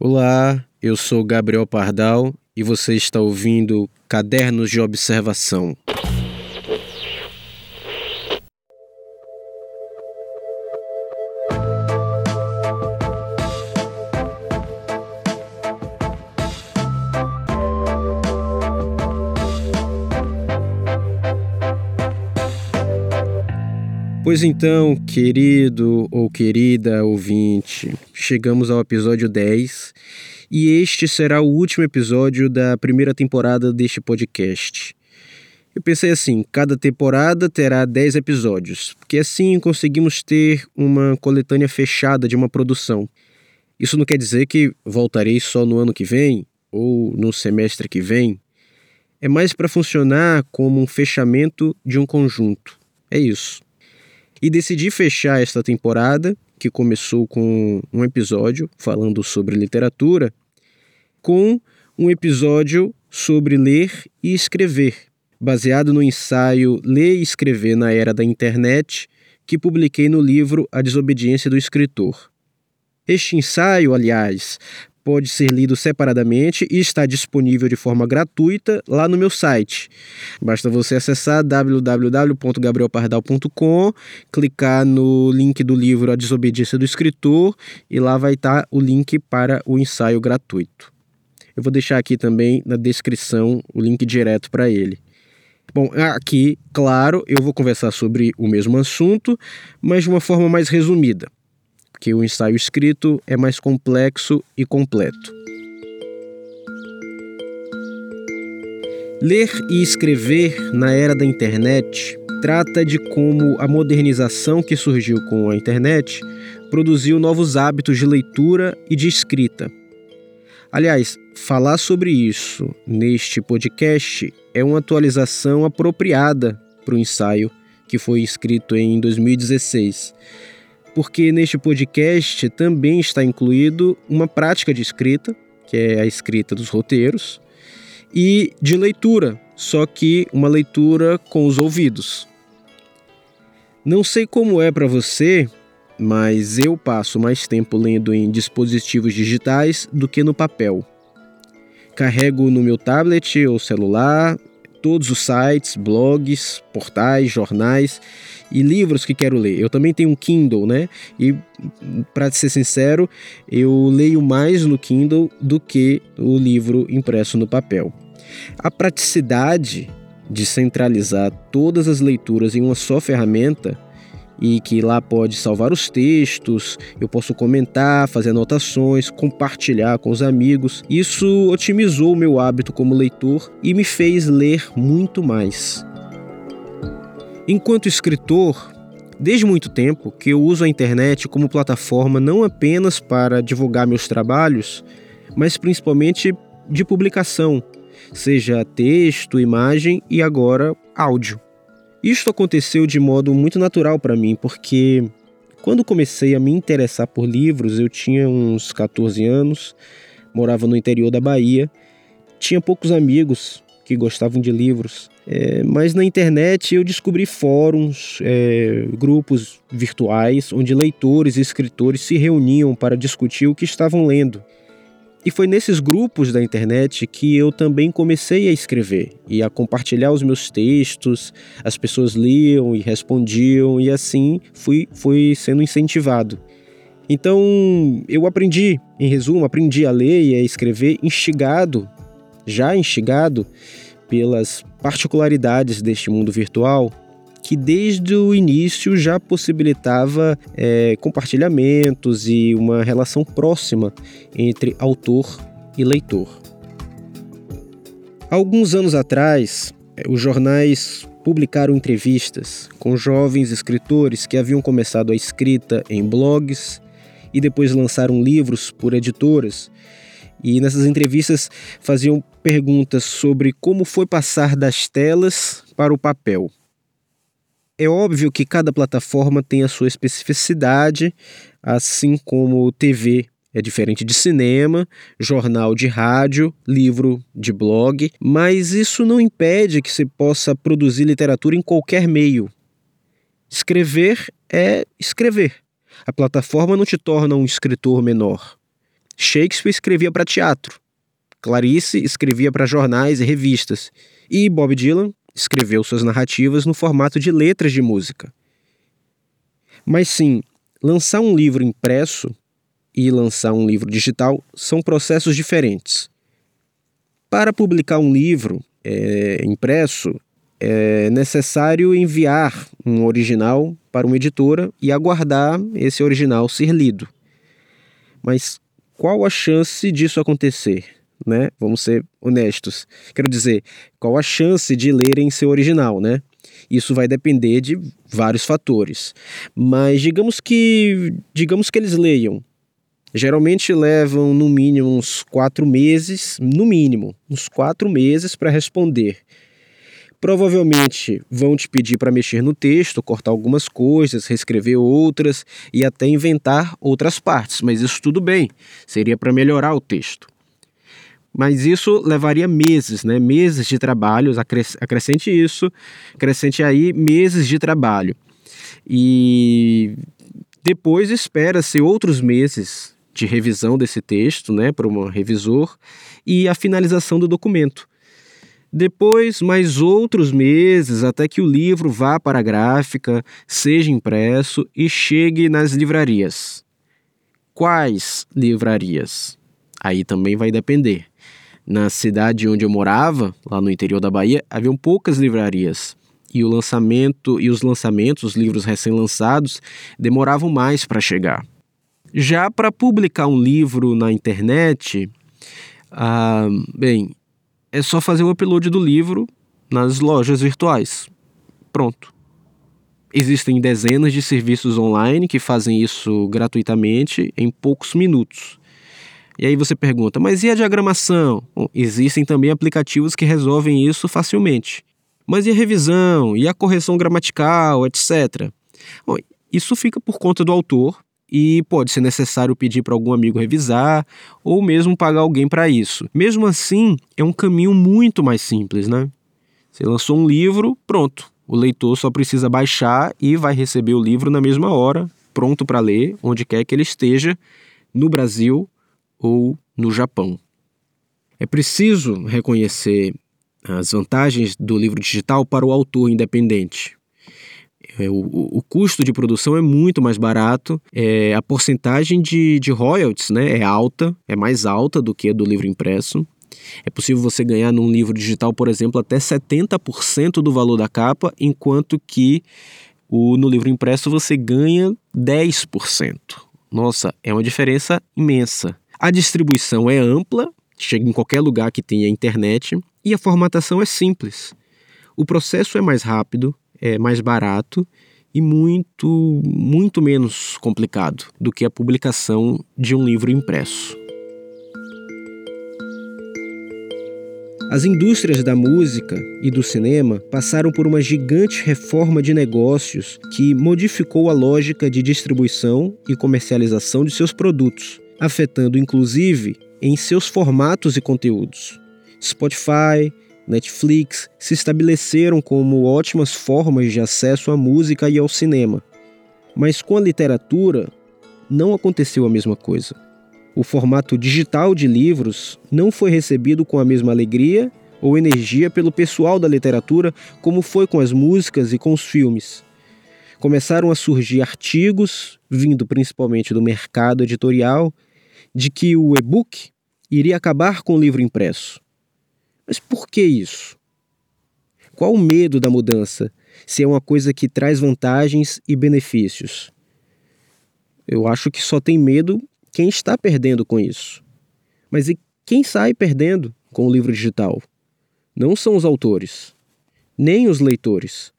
Olá, eu sou Gabriel Pardal e você está ouvindo Cadernos de Observação. Pois então, querido ou querida ouvinte, chegamos ao episódio 10 e este será o último episódio da primeira temporada deste podcast. Eu pensei assim: cada temporada terá 10 episódios, porque assim conseguimos ter uma coletânea fechada de uma produção. Isso não quer dizer que voltarei só no ano que vem ou no semestre que vem. É mais para funcionar como um fechamento de um conjunto. É isso e decidi fechar esta temporada, que começou com um episódio falando sobre literatura, com um episódio sobre ler e escrever, baseado no ensaio Ler e Escrever na Era da Internet, que publiquei no livro A Desobediência do Escritor. Este ensaio, aliás, pode ser lido separadamente e está disponível de forma gratuita lá no meu site. Basta você acessar www.gabrielpardal.com, clicar no link do livro A Desobediência do Escritor e lá vai estar o link para o ensaio gratuito. Eu vou deixar aqui também na descrição o link direto para ele. Bom, aqui, claro, eu vou conversar sobre o mesmo assunto, mas de uma forma mais resumida que o ensaio escrito é mais complexo e completo. Ler e escrever na era da internet trata de como a modernização que surgiu com a internet produziu novos hábitos de leitura e de escrita. Aliás, falar sobre isso neste podcast é uma atualização apropriada para o ensaio que foi escrito em 2016 porque neste podcast também está incluído uma prática de escrita, que é a escrita dos roteiros, e de leitura, só que uma leitura com os ouvidos. Não sei como é para você, mas eu passo mais tempo lendo em dispositivos digitais do que no papel. Carrego no meu tablet ou celular todos os sites, blogs, portais, jornais e livros que quero ler. Eu também tenho um Kindle, né? E para ser sincero, eu leio mais no Kindle do que o livro impresso no papel. A praticidade de centralizar todas as leituras em uma só ferramenta e que lá pode salvar os textos, eu posso comentar, fazer anotações, compartilhar com os amigos. Isso otimizou o meu hábito como leitor e me fez ler muito mais. Enquanto escritor, desde muito tempo que eu uso a internet como plataforma não apenas para divulgar meus trabalhos, mas principalmente de publicação, seja texto, imagem e agora áudio. Isto aconteceu de modo muito natural para mim, porque quando comecei a me interessar por livros, eu tinha uns 14 anos, morava no interior da Bahia, tinha poucos amigos que gostavam de livros. É, mas na internet eu descobri fóruns, é, grupos virtuais, onde leitores e escritores se reuniam para discutir o que estavam lendo. E foi nesses grupos da internet que eu também comecei a escrever e a compartilhar os meus textos. As pessoas liam e respondiam, e assim fui, fui sendo incentivado. Então eu aprendi, em resumo, aprendi a ler e a escrever instigado já instigado pelas particularidades deste mundo virtual, que desde o início já possibilitava é, compartilhamentos e uma relação próxima entre autor e leitor. Alguns anos atrás, é, os jornais publicaram entrevistas com jovens escritores que haviam começado a escrita em blogs e depois lançaram livros por editoras e nessas entrevistas faziam perguntas sobre como foi passar das telas para o papel. É óbvio que cada plataforma tem a sua especificidade, assim como TV é diferente de cinema, jornal de rádio, livro de blog, mas isso não impede que se possa produzir literatura em qualquer meio. Escrever é escrever. A plataforma não te torna um escritor menor. Shakespeare escrevia para teatro, Clarice escrevia para jornais e revistas, e Bob Dylan escreveu suas narrativas no formato de letras de música. Mas sim, lançar um livro impresso e lançar um livro digital são processos diferentes. Para publicar um livro é, impresso, é necessário enviar um original para uma editora e aguardar esse original ser lido. Mas qual a chance disso acontecer? Né? Vamos ser honestos. Quero dizer, qual a chance de lerem seu original, né? Isso vai depender de vários fatores. Mas digamos que digamos que eles leiam Geralmente levam no mínimo uns quatro meses, no mínimo, uns quatro meses para responder. Provavelmente vão te pedir para mexer no texto, cortar algumas coisas, reescrever outras e até inventar outras partes, mas isso tudo bem, seria para melhorar o texto. Mas isso levaria meses, né? Meses de trabalho, acrescente isso, acrescente aí meses de trabalho. E depois espera-se outros meses de revisão desse texto, né, para um revisor, e a finalização do documento. Depois, mais outros meses até que o livro vá para a gráfica, seja impresso e chegue nas livrarias. Quais livrarias? Aí também vai depender. Na cidade onde eu morava, lá no interior da Bahia, haviam poucas livrarias. E o lançamento e os lançamentos, os livros recém-lançados, demoravam mais para chegar. Já para publicar um livro na internet, ah, bem, é só fazer o upload do livro nas lojas virtuais. Pronto. Existem dezenas de serviços online que fazem isso gratuitamente em poucos minutos. E aí você pergunta, mas e a diagramação? Bom, existem também aplicativos que resolvem isso facilmente. Mas e a revisão? E a correção gramatical, etc? Bom, isso fica por conta do autor e pode ser necessário pedir para algum amigo revisar ou mesmo pagar alguém para isso. Mesmo assim, é um caminho muito mais simples, né? Você lançou um livro, pronto. O leitor só precisa baixar e vai receber o livro na mesma hora, pronto para ler, onde quer que ele esteja, no Brasil ou no Japão. É preciso reconhecer as vantagens do livro digital para o autor independente. É, o, custo de produção é muito mais barato, é, a porcentagem de, de royalties né, é alta, é mais alta do que a do livro impresso. É possível você ganhar num livro digital, por exemplo, até 70% do valor da capa, enquanto que o, no livro impresso você ganha 10%. Nossa, é uma diferença imensa. A distribuição é ampla, chega em qualquer lugar que tenha internet, e a formatação é simples. O processo é mais rápido, é mais barato e muito, muito menos complicado do que a publicação de um livro impresso. As indústrias da música e do cinema passaram por uma gigante reforma de negócios que modificou a lógica de distribuição e comercialização de seus produtos, afetando inclusive em seus formatos e conteúdos. Spotify, Netflix se estabeleceram como ótimas formas de acesso à música e ao cinema. Mas com a literatura, não aconteceu a mesma coisa. O formato digital de livros não foi recebido com a mesma alegria ou energia pelo pessoal da literatura como foi com as músicas e com os filmes. Começaram a surgir artigos, vindo principalmente do mercado editorial, de que o e-book iria acabar com o livro impresso. Mas por que isso? Qual o medo da mudança, se é uma coisa que traz vantagens e benefícios? Eu acho que só tem medo quem está perdendo com isso. Mas e quem sai perdendo com o livro digital? Não são os autores, nem os leitores.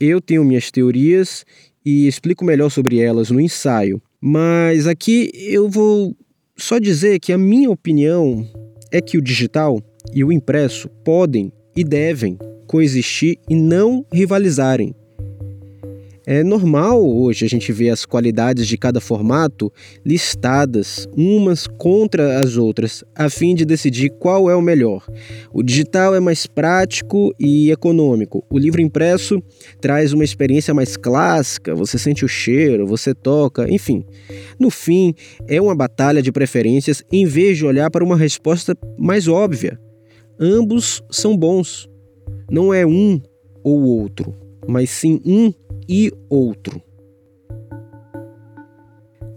Eu tenho minhas teorias e explico melhor sobre elas no ensaio, mas aqui eu vou só dizer que a minha opinião é que o digital e o impresso podem e devem coexistir e não rivalizarem. É normal hoje a gente ver as qualidades de cada formato listadas umas contra as outras, a fim de decidir qual é o melhor. O digital é mais prático e econômico. O livro impresso traz uma experiência mais clássica, você sente o cheiro, você toca, enfim. No fim, é uma batalha de preferências em vez de olhar para uma resposta mais óbvia. Ambos são bons. Não é um ou outro, mas sim um e outro.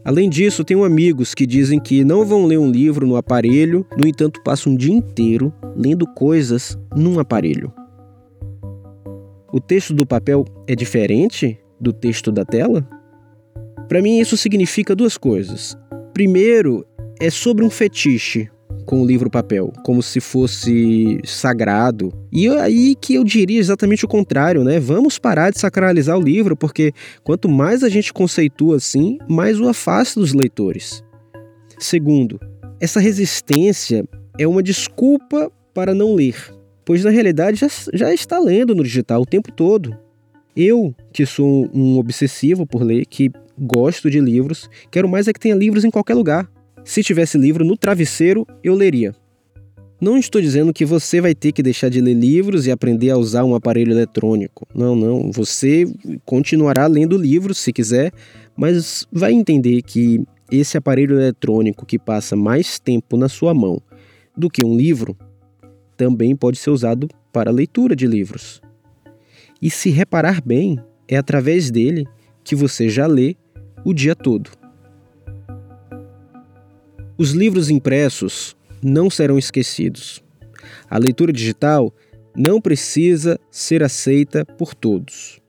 Além disso, tenho amigos que dizem que não vão ler um livro no aparelho, no entanto, passam um dia inteiro lendo coisas num aparelho. O texto do papel é diferente do texto da tela? Para mim, isso significa duas coisas. Primeiro, é sobre um fetiche, com o livro papel, como se fosse sagrado. E aí que eu diria exatamente o contrário, né? Vamos parar de sacralizar o livro, porque quanto mais a gente conceitua assim, mais o afasta dos leitores. Segundo, essa resistência é uma desculpa para não ler, pois na realidade já, já está lendo no digital o tempo todo. Eu, que sou um obsessivo por ler, que gosto de livros, quero mais é que tenha livros em qualquer lugar. Se tivesse livro no travesseiro, eu leria. Não estou dizendo que você vai ter que deixar de ler livros e aprender a usar um aparelho eletrônico. Não, não. Você continuará lendo livros se quiser, mas vai entender que esse aparelho eletrônico que passa mais tempo na sua mão do que um livro também pode ser usado para leitura de livros. E se reparar bem, é através dele que você já lê o dia todo. Os livros impressos não serão esquecidos. A leitura digital não precisa ser aceita por todos.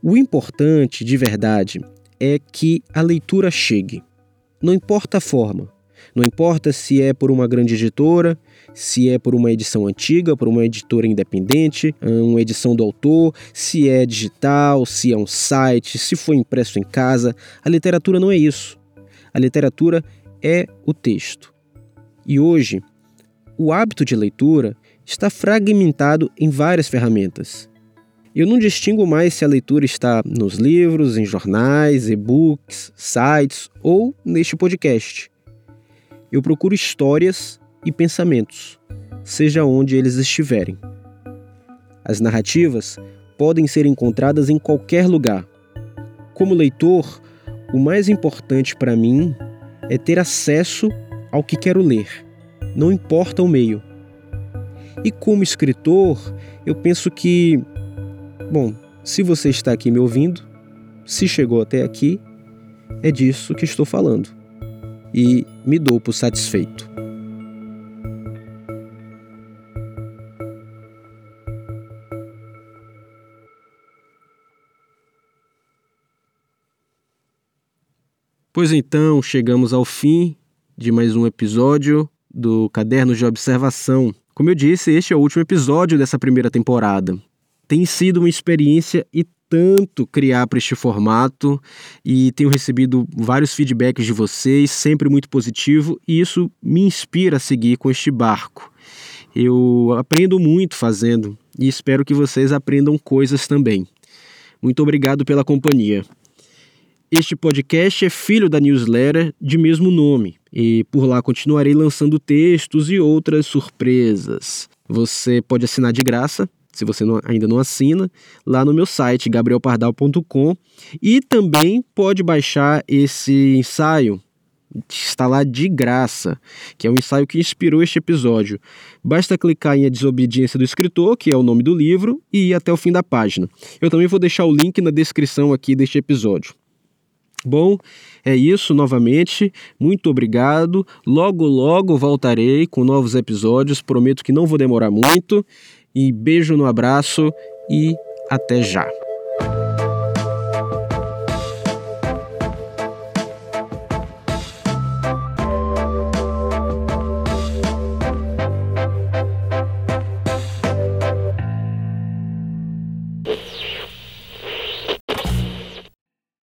O importante, de verdade, é que a leitura chegue. Não importa a forma. Não importa se é por uma grande editora, se é por uma edição antiga, por uma editora independente, uma edição do autor, se é digital, se é um site, se foi impresso em casa. A literatura não é isso. A literatura é o texto. E hoje, o hábito de leitura está fragmentado em várias ferramentas. Eu não distingo mais se a leitura está nos livros, em jornais, e-books, sites ou neste podcast. Eu procuro histórias e pensamentos, seja onde eles estiverem. As narrativas podem ser encontradas em qualquer lugar. Como leitor, o mais importante para mim é ter acesso ao que quero ler, não importa o meio. E como escritor, eu penso que, bom, se você está aqui me ouvindo, se chegou até aqui, é disso que estou falando. E me dou por satisfeito. Pois então, chegamos ao fim de mais um episódio do Caderno de Observação. Como eu disse, este é o último episódio dessa primeira temporada. Tem sido uma experiência e tanto criar para este formato e tenho recebido vários feedbacks de vocês, sempre muito positivo, e isso me inspira a seguir com este barco. Eu aprendo muito fazendo e espero que vocês aprendam coisas também. Muito obrigado pela companhia. Este podcast é filho da newsletter de mesmo nome e por lá continuarei lançando textos e outras surpresas. Você pode assinar de graça, se você não, ainda não assina, lá no meu site gabrielpardal.com e também pode baixar esse ensaio está lá de graça, que é o ensaio que inspirou este episódio. Basta clicar em A Desobediência do Escritor, que é o nome do livro, e ir até o fim da página. Eu também vou deixar o link na descrição aqui deste episódio. Bom, é isso novamente. Muito obrigado. Logo, logo voltarei com novos episódios. Prometo que não vou demorar muito. E beijo no abraço e até já.